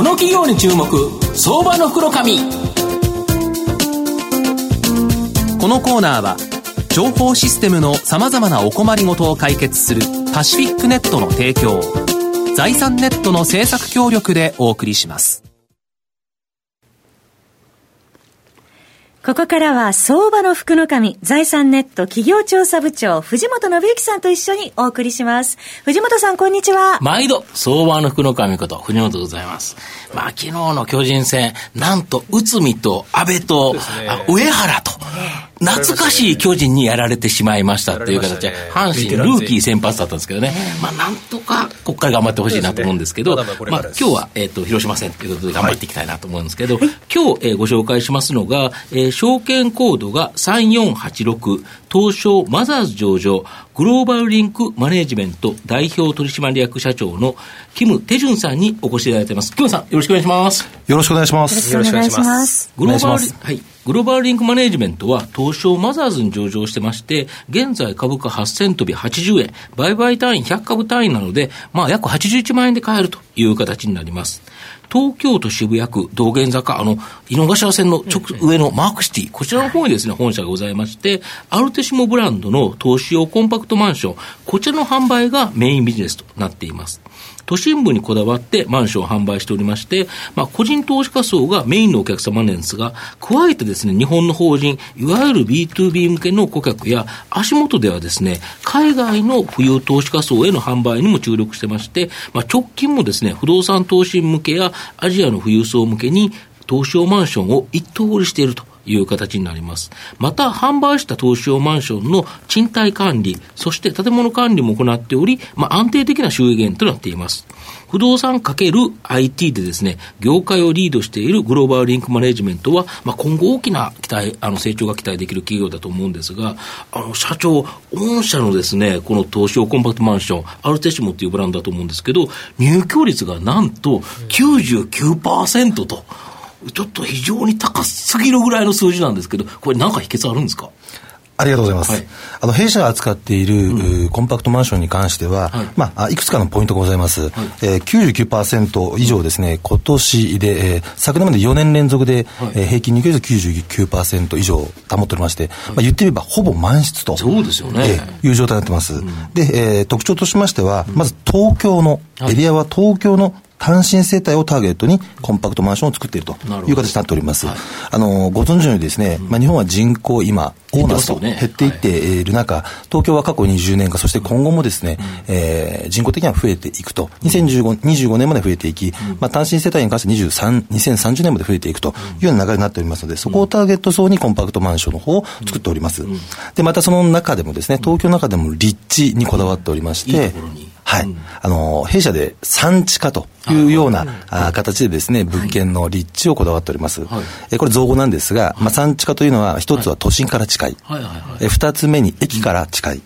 この企業に注目相場の袋紙。このコーナーは情報システムのさまざまなお困りごとを解決するパシフィックネットの提供。財産ネットの政策協力でお送りします。ここからは相場の福の神、財産ネット企業調査部長、藤本信之さんと一緒にお送りします。藤本さん、こんにちは。毎度、相場の福の神こと、藤本でございます。まあ、昨日の巨人戦、なんと、内海と安倍と、ね、上原と、懐かしい巨人にやられてしまいましたという形で、阪神ルーキー先発だったんですけどね、まあ、なんとかここから頑張ってほしいなと思うんですけど、まあ、今日は、えっ、と、広島戦ということで頑張っていきたいなと思うんですけど、今日、えー、ご紹介しますのが、えー、証券コードが3486、東証マザーズ上場、グローバルリンクマネジメント代表取締役社長のキム・テジュンさんにお越しいただいています。キムさん、よろしくお願いします。よろしくお願いします。よろしくお願いします。グローバル、はい。グローバルリンクマネジメントは東証マザーズに上場してまして、現在株価8000飛び80円、売買単位100株単位なので、まあ約81万円で買えるという形になります。東京都渋谷区道玄坂、あの、井の頭線の直上のマークシティ、こちらの方にですね、本社がございまして、アルテシモブランドの投資用コンパクトマンション、こちらの販売がメインビジネスとなっています。都心部にこだわってマンションを販売しておりまして、まあ、個人投資家層がメインのお客様なんですが、加えてですね、日本の法人、いわゆる B2B 向けの顧客や、足元ではですね、海外の富裕投資家層への販売にも注力してまして、まあ、直近もですね、不動産投資向けやアジアの富裕層向けに、東証マンションを一等売りしていると。いう形になります。また、販売した投資用マンションの賃貸管理、そして建物管理も行っており、まあ、安定的な収益源となっています。不動産かける IT でですね、業界をリードしているグローバルリンクマネジメントは、まあ、今後大きな期待、あの、成長が期待できる企業だと思うんですが、あの、社長、御社のですね、この東証コンパクトマンション、アルテシモっていうブランドだと思うんですけど、入居率がなんと99%と、ちょっと非常に高すぎるぐらいの数字なんですけど、これなんか秘訣あるんですか？ありがとうございます。はい、あの、弊社が扱っている、うん、コンパクトマンションに関しては、はい、まあ、いくつかのポイントがございます。はいえー、99%以上ですね、今年で、えー、昨年まで4年連続で、はい、えー、平均入居率99%以上保っておりまして、まあ、言ってみればほぼ満室と。そうですよね。えー、いう状態になってます。うん、で、えー、特徴としましては、まず東京の、エリアは東京の単身世帯をターゲットにコンパクトマンションを作っているという形になっております。はい、あの、ご存知のようにですね、まあ、日本は人口今、オーナーと減っていっている中、東京は過去20年間、そして今後もですね、えー、人口的には増えていくと、2015 25年まで増えていき、まあ、単身世帯に関して23、2030年まで増えていくというような流れになっておりますので、そこをターゲット層にコンパクトマンションの方を作っております。で、またその中でもですね、東京の中でも立地にこだわっておりまして、はい。あの、弊社で産地化というようなあ形でですね、物件の立地をこだわっております。はい、えこれ造語なんですが、まあ、産地化というのは、一つは都心から近い。はいえ二つ目に駅から近い。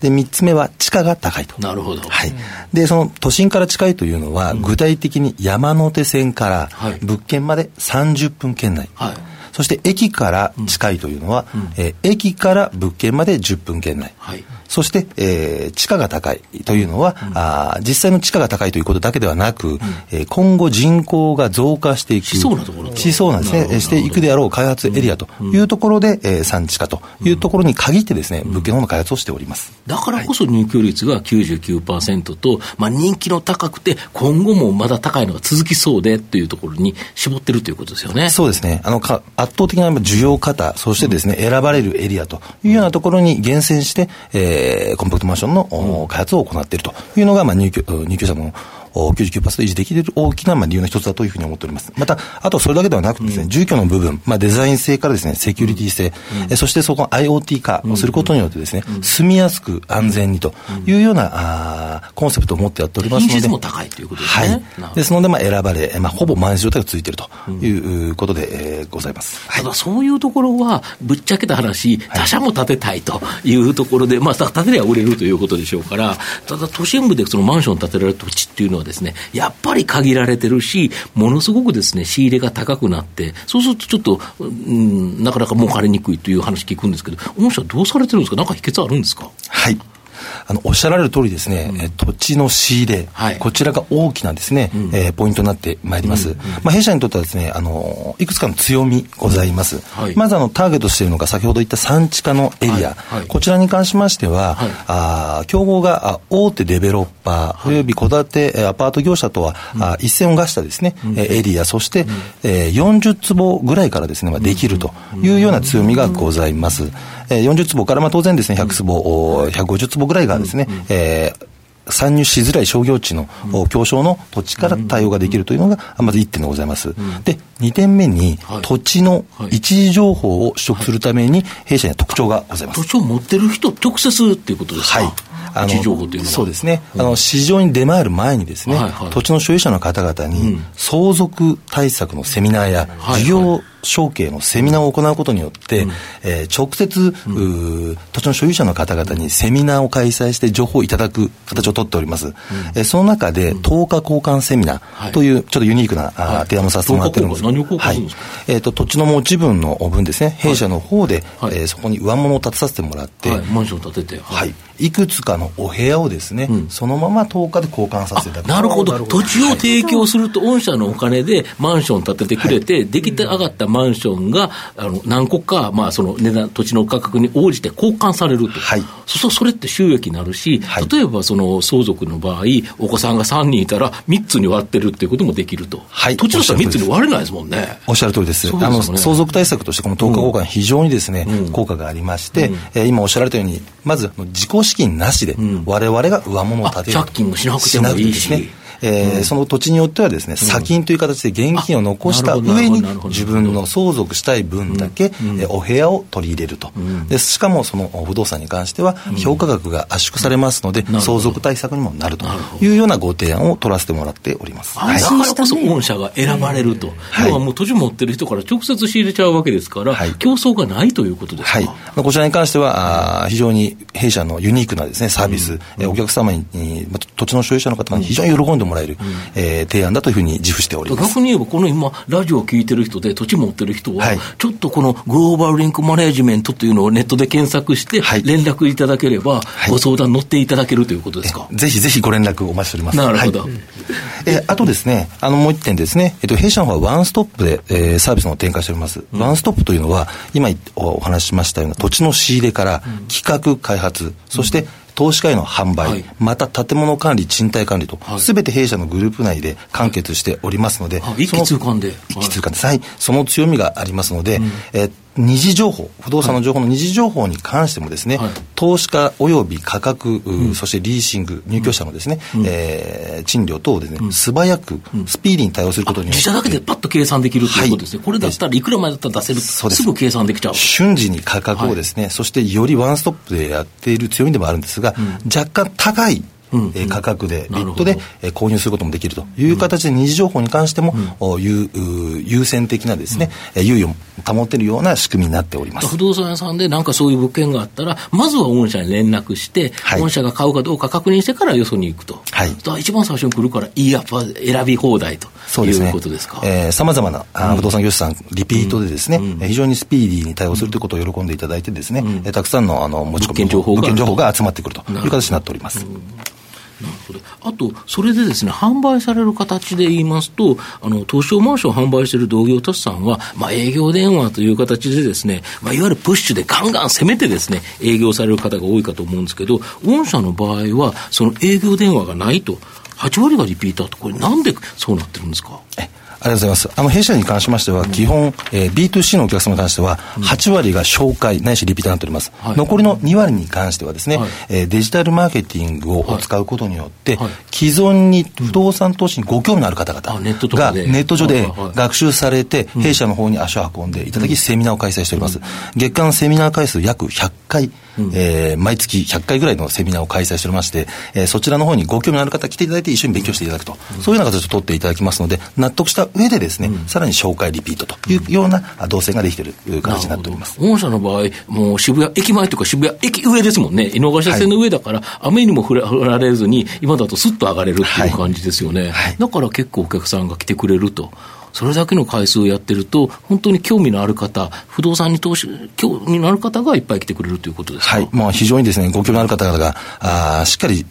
で、三つ目は地価が高いと。なるほど。はい。で、その都心から近いというのは、具体的に山手線から物件まで30分圏内。はいそして駅から近いというのは、うん、えー、駅から物件まで10分圏内。はいそして、えー、地価が高いというのは、うん、あ実際の地価が高いということだけではなく、うん、えー、今後人口が増加していく。しそうなところしそうなんですね。していくであろう開発エリアというところで、うん、えー、産地化というところに限ってですね、物件の開発をしております。だからこそ入居率が99%と、まあ人気の高くて、今後もまだ高いのが続きそうでっていうところに絞ってるということですよね。そうですね。あの、か圧倒的な需要方、そしてですね、選ばれるエリアというようなところに厳選して、えー、コンパクトマンションの、開発を行っているというのが、まあ、入居入居者の99%維持できる大きな、まあ、理由の一つだというふうに思っております。また、あとそれだけではなくてですね、住居の部分、まあ、デザイン性からですね、セキュリティ性、えそしてそこの IoT 化をすることによってですね、住みやすく安全にというような、あコンセプトを持ってやっておりますので。も高いということですね。はい。ですので、まあ、選ばれ、まあ、ほぼ満室状態が続いているということで、えー、ございます。ただ、そういうところは、ぶっちゃけた話、他社も建てたいというところで、まあ、建てりゃ売れるということでしょうから、ただ、都心部でそのマンション建てられる土地っていうのはですね、やっぱり限られてるし、ものすごくですね、仕入れが高くなって、そうするとちょっと、うん、なかなか儲かりにくいという話聞くんですけど、御社どうされてるんですか？なんか秘訣あるんですか？はい。あの、おっしゃられる通りですね、うん、土地の仕入れ、はい、こちらが大きなですね、うん、えー、ポイントになってまいります。うんうん、まあ、弊社にとってはですね、あの、いくつかの強みございます。はい、まずあの、ターゲットしているのが先ほど言った産地化のエリア、はい、こちらに関しましては、はい、あ競合が大手デベロッパー、および戸建てアパート業者とは、うん、あ一線を画したですね、うん、エリア、そして、うん、えー、40坪ぐらいからですね、まあ、できるというような強みがございます。えー、40坪から、まあ、当然ですね、100坪、150坪ぐらいがですね、えー参入しづらい商業地の、狭小の土地から対応ができるというのが、まず1点でございます。で、2点目に、土地の一時情報を取得するために、弊社には特徴がございます。土地を持ってる人、直接っていうことですか？はい。あのそうですね、あの市場に出回る前にですね、土地の所有者の方々に、相続対策のセミナーや、事業承継のセミナーを行うことによって、うん、えー、直接、うん、土地の所有者の方々にセミナーを開催して情報をいただく形をとっております。うん、えー、その中で、10日交換セミナーという、ちょっとユニークな、はい、提案をさせてもらってるんです。何を交換するんですか、はい、えっ、ー、と、土地の持ち分の分ですね、弊社の方で、はい、えー、そこに上物を建てさせてもらって、はい、マンション建てて。はい。い。くつかのお部屋をですね、うん、そのまま10日で交換させていただく。なるほど、土地を提供すると、御社のお金でマンション建ててくれて、はい、出来上がったマンションが、あの何個か、まあ、その値段、土地の価格に応じて交換されると、はい、そそれって収益になるし、はい、例えばその相続の場合、お子さんが3人いたら、3つに割ってるっていうこともできると、はい、土地の人は3つに割れないですもんね。おっしゃる通りです。ね、あの相続対策として、この10日交換、非常にですね、うん、効果がありまして、うん、えー、今おっしゃられたように、まず自己資金なしで、われわれが上物を建てる。借金もし。なくてもいいし。ねえー、うん、その土地によってはですね、砂金という形で現金を残した上に、自分の相続したい分だけ、うん、お部屋を取り入れると、うん、で。しかもその不動産に関しては、評価額が圧縮されますので、相続対策にもなるというようなご提案を取らせてもらっております。はい、だからこそ御社が選ばれると。要はもう土地持ってる人から直接仕入れちゃうわけですから、はい、競争がないということですか？はい。こちらに関しては、あ非常に弊社のユニークなですね、サービス、お客様に、土地の所有者の方が非常に喜んでもらえる、えー、提案だというふうに自負しております。逆に言えば、この今、ラジオを聞いてる人で、土地持ってる人は、はい、ちょっとこのグローバルリンクマネジメントというのをネットで検索して、連絡いただければ、ご相談乗っていただけるということですか？ぜひぜひご連絡お待ちしております。なるほど。はい、えあとですね、あのもう一点ですね、えっと、弊社の方はワンストップで、えー、サービスの展開しております。うん、ワンストップというのは、今お話ししましたような土地の仕入れから企画、開発、そして投資家への販売、はい、また建物管理、賃貸管理と、す、べ、て弊社のグループ内で完結しておりますので、はい、一気通貫で。一気通貫で、はい、その強みがありますので、うん、えー二次情報、不動産の情報の二次情報に関してもですね、はい、投資家および価格、うん、そしてリーシング、入居者のですね、うん、えー、賃料等をですね、うん、素早く、スピーディーに対応することによって。自社だけでパッと計算できるということですね。はい、これだったらいくら前だったら出せるす。すぐ計算できちゃう。瞬時に価格をですね、はい、そしてよりワンストップでやっている強みでもあるんですが、若干高いうんえ価格で、ビットで、え購入することもできるという形で、二次情報に関しても、うん、優優先的なですね、うん、優位を保てるような仕組みになっております。不動産屋さんでなんかそういう物件があったら、まずは御社に連絡して、はい、御社が買うかどうか確認してからよそに行くと、はい、一番最初に来るから、いいやっぱ選び放題ということですか？さまざまなあ不動産業者さん、リピートでですね、うん、非常にスピーディーに対応するということを喜んでいただいてですね、うん、たくさんのあの持ち込み物件情報が集まってくるという形になっております。なるほど。あと、それでですね、販売される形で言いますと、あの、投資マンションを販売している同業他社さんは、まあ、営業電話という形でですね、まあ、いわゆるプッシュでガンガン攻めてですね、営業される方が多いかと思うんですけど、御社の場合は、その営業電話がないと、8割がリピーターと、これなんでそうなってるんですか？ありがとうございます。あの、弊社に関しましては、基本、えー、B2C のお客様に関しては、8割が紹介、ないしリピーターになっております。はい、残りの2割に関してはですね、はい、えー、デジタルマーケティングを使うことによって、はい、既存に不動産投資にご興味のある方々が、ネット上で。学習されて、弊社の方に足を運んでいただき、セミナーを開催しております。月間セミナー回数約100回、えー、毎月100回ぐらいのセミナーを開催しておりまして、えー、そちらの方にご興味のある方来ていただいて一緒に勉強していただくと、うん、そういうような形を取っていただきますので、納得した上でですね、うん、さらに紹介リピートというような動線ができている形になっております。御社の場合、もう渋谷駅前とか渋谷駅上ですもんね。井の頭線の上だから、はい、雨にも降られずに、今だとすっと上がれるっていう感じですよね。はい。はい、だから結構お客さんが来てくれると。それだけの回数をやってると、本当に興味のある方、不動産に投資、興味のある方がいっぱい来てくれるということですか？はい。まあ、非常にですね、ご興味のある方々が、あしっかり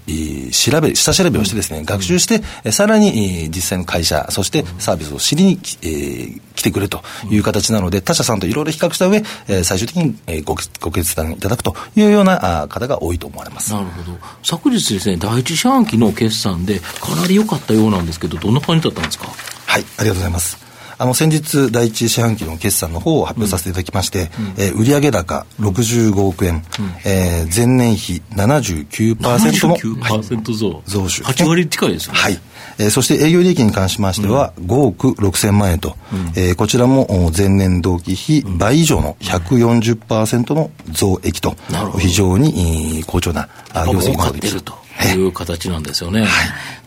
調べ、下調べをしてですね、学習して、うん、さらに実際の会社、そしてサービスを知りに、えー、来てくれという形なので、他社さんといろいろ比較した上、えー、最終的に、えー、ごご決断いただくというようなあ方が多いと思われます。なるほど。昨日ですね、第一四半期の決算でかなり良かったようなんですけど、どんな感じだったんですか？はい、ありがとうございます。あの、先日、第一四半期の決算の方を発表させていただきまして、うん、えー、売上高65億円、うん、えー、前年比79%の79%増、はい、増収。8割近いですよね。はい。えー、そして営業利益に関しましては、5億6千万円と、うん、えー、こちらも前年同期比倍以上の140%の増益と、非常に好調な業績が出ていると。いう形なんですよね。はい、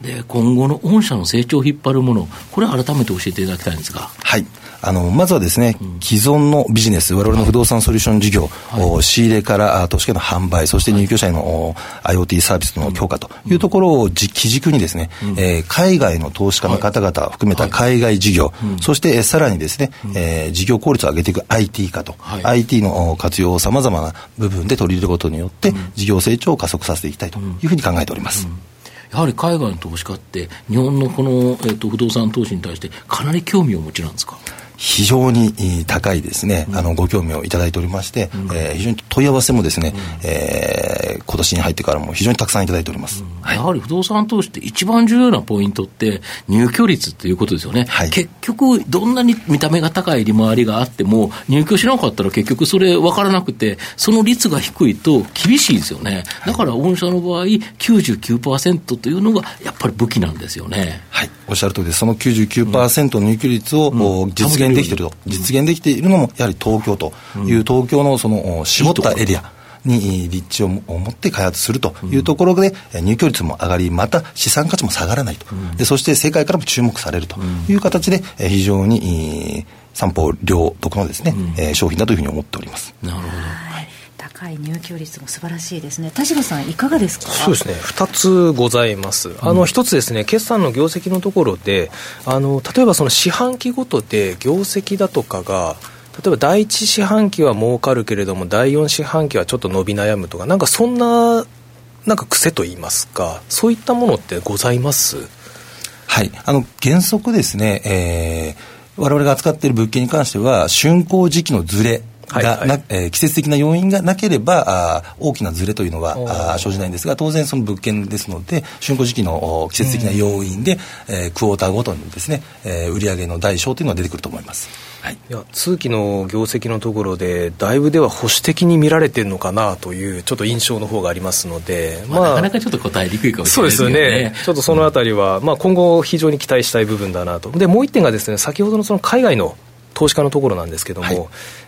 で、今後の御社の成長を引っ張るもの、これ改めて教えていただきたいんですが。はい。あの、まずはですね、うん、既存のビジネス、我々の不動産ソリューション事業、はい、仕入れから投資家の販売、そして入居者への、はい、IoT サービスの強化というところを基軸にですね、うん、えー、海外の投資家の方々を含めた海外事業、はい、そして、えー、さらにですね、うん、えー、事業効率を上げていく IT 化と、はい、IT の活用をさまざまな部分で取り入れることによって、事業成長を加速させていきたいというふうに考えております。やはり海外の投資家って、日本のこの、えーと、と不動産投資に対して、かなり興味をお持ちなんですか？非常に高いですね、あのご興味をいただいておりまして、うん、えー、非常に問い合わせもですね、うん、えー、今年に入ってからも非常にたくさんいただいております、うん。はい、やはり不動産投資って一番重要なポイントって入居率っていうことですよね、はい、結局どんなに見た目が高い利回りがあっても入居しなかったら結局それ分からなくてその率が低いと厳しいですよね。だから御社の場合99%というのがやっぱり武器なんですよね。はい。おっしゃるとりです。その99%の入居率を実現できていると、実現できているのも、やはり東京という東京のその絞ったエリア。に立地を持って開発するというところで、入居率も上がり、また資産価値も下がらないと、でそして世界からも注目されるという形で、非常に三方両得のですね、うん、商品だというふうに思っております。なるほど。高い入居率も素晴らしいですね、田代さん、いかがですか？そうですね、2つございます、あの1つですね、決算の業績のところで、あの例えばその四半期ごとで業績だとかが、例えば第1四半期は儲かるけれども、第4四半期はちょっと伸び悩むとか、なんかそんな、なんか癖といいますか、そういったものってございます？はい。あの原則ですね、えー、我々が扱っている物件に関しては、竣工時期のずれが、はいはい、えー、季節的な要因がなければあ大きなずれというのはあ生じないんですが当然その物件ですので竣工時期の季節的な要因で、うん、えー、クォーターごとにですね、えー、売上の大小というのは出てくると思います。はい、いや通期の業績のところで、だいぶでは保守的に見られてるのかなという、ちょっと印象の方がありますので、まあ、なかなかちょっと答えにくいかもしれないですね。ね、ちょっとそのあたりは、うん、まあ、今後、非常に期待したい部分だなと、でもう一点がです、ね、先ほどのその海外の投資家のところなんですけども、はい、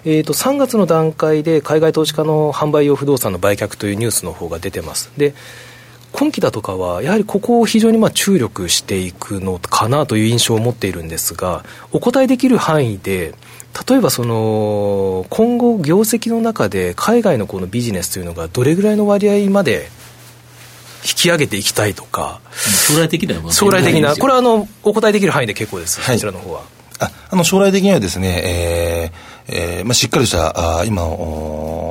えー、と3月の段階で海外投資家の販売用不動産の売却というニュースの方が出てます。で今期だとかは、やはりここを非常にまあ注力していくのかなという印象を持っているんですが、お答えできる範囲で、例えばその今後、業績の中で海外のこのビジネスというのがどれぐらいの割合まで引き上げていきたいとか、将来的な将来的な、これはあのお答えできる範囲で結構です、はい、こちらの方は。ああの将来的にはですね、えーえーまあ、しっかりしたあ今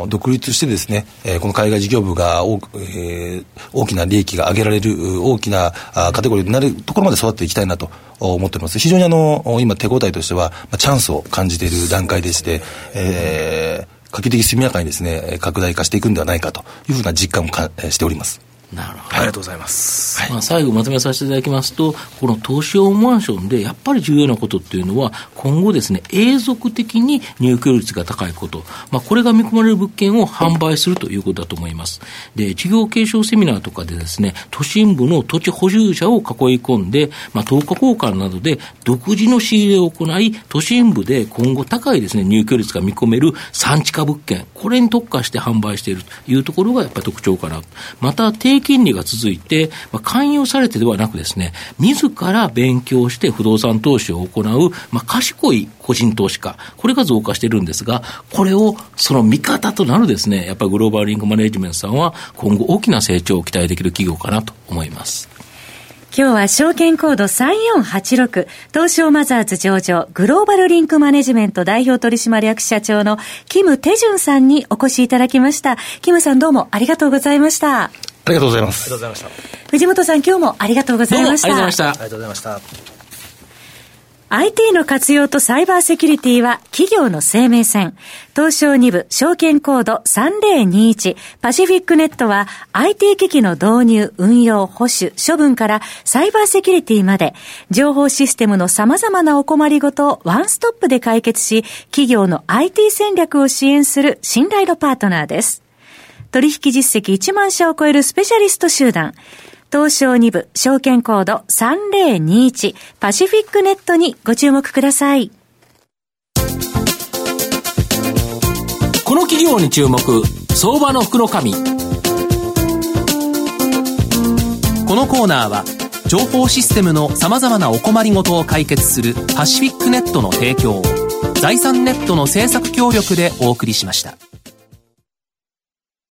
独立してですね、えー、この海外事業部が大,、えー、大きな利益が上げられる大きなあカテゴリーになるところまで育っていきたいなと思っております。非常にあの今手応えとしては、まあ、チャンスを感じている段階でして、えー、可及的速やかにですね拡大化していくんではないかというふうな実感をかしております。なるほど。ありがとうございます。はい、まあ、最後まとめさせていただきますと、この投資用マンションでやっぱり重要なことっていうのは、今後ですね、永続的に入居率が高いこと、まあ、これが見込まれる物件を販売するということだと思います。で、事業継承セミナーとかでですね、都心部の土地保有者を囲い込んで、まあ、10日交換などで独自の仕入れを行い、都心部で今後高いですね、入居率が見込める産地化物件、これに特化して販売しているというところがやっぱり特徴かな。また、金利が続いて、まあ、勧誘されてではなくですね、自ら勉強して不動産投資を行う、まあ、賢い個人投資家、これが増加しているんですが、これをその味方となるですね、やっぱりグローバルリンクマネジメントさんは今後大きな成長を期待できる企業かなと思います。今日は証券コード3486東証マザーズ上場グローバルリンクマネジメント代表取締役社長のキム・テジュンさんにお越しいただきました。キムさんどうもありがとうございました。ありがとうございます。ありがとうございました。藤本さん今日もありがとうございました。ありがとうございました。ありがとうございました。IT の活用とサイバーセキュリティは企業の生命線。東証2部証券コード3021パシフィックネットは IT 機器の導入、運用、保守、処分からサイバーセキュリティまで情報システムの様々なお困りごとをワンストップで解決し企業の IT 戦略を支援する信頼のパートナーです。取引実績1万社を超えるスペシャリスト集団。東証2部証券コード3021パシフィックネットにご注目ください。この企業に注目、相場の福の神。このコーナーは、情報システムの様々なお困りごとを解決するパシフィックネットの提供を、財産ネットの政策協力でお送りしました。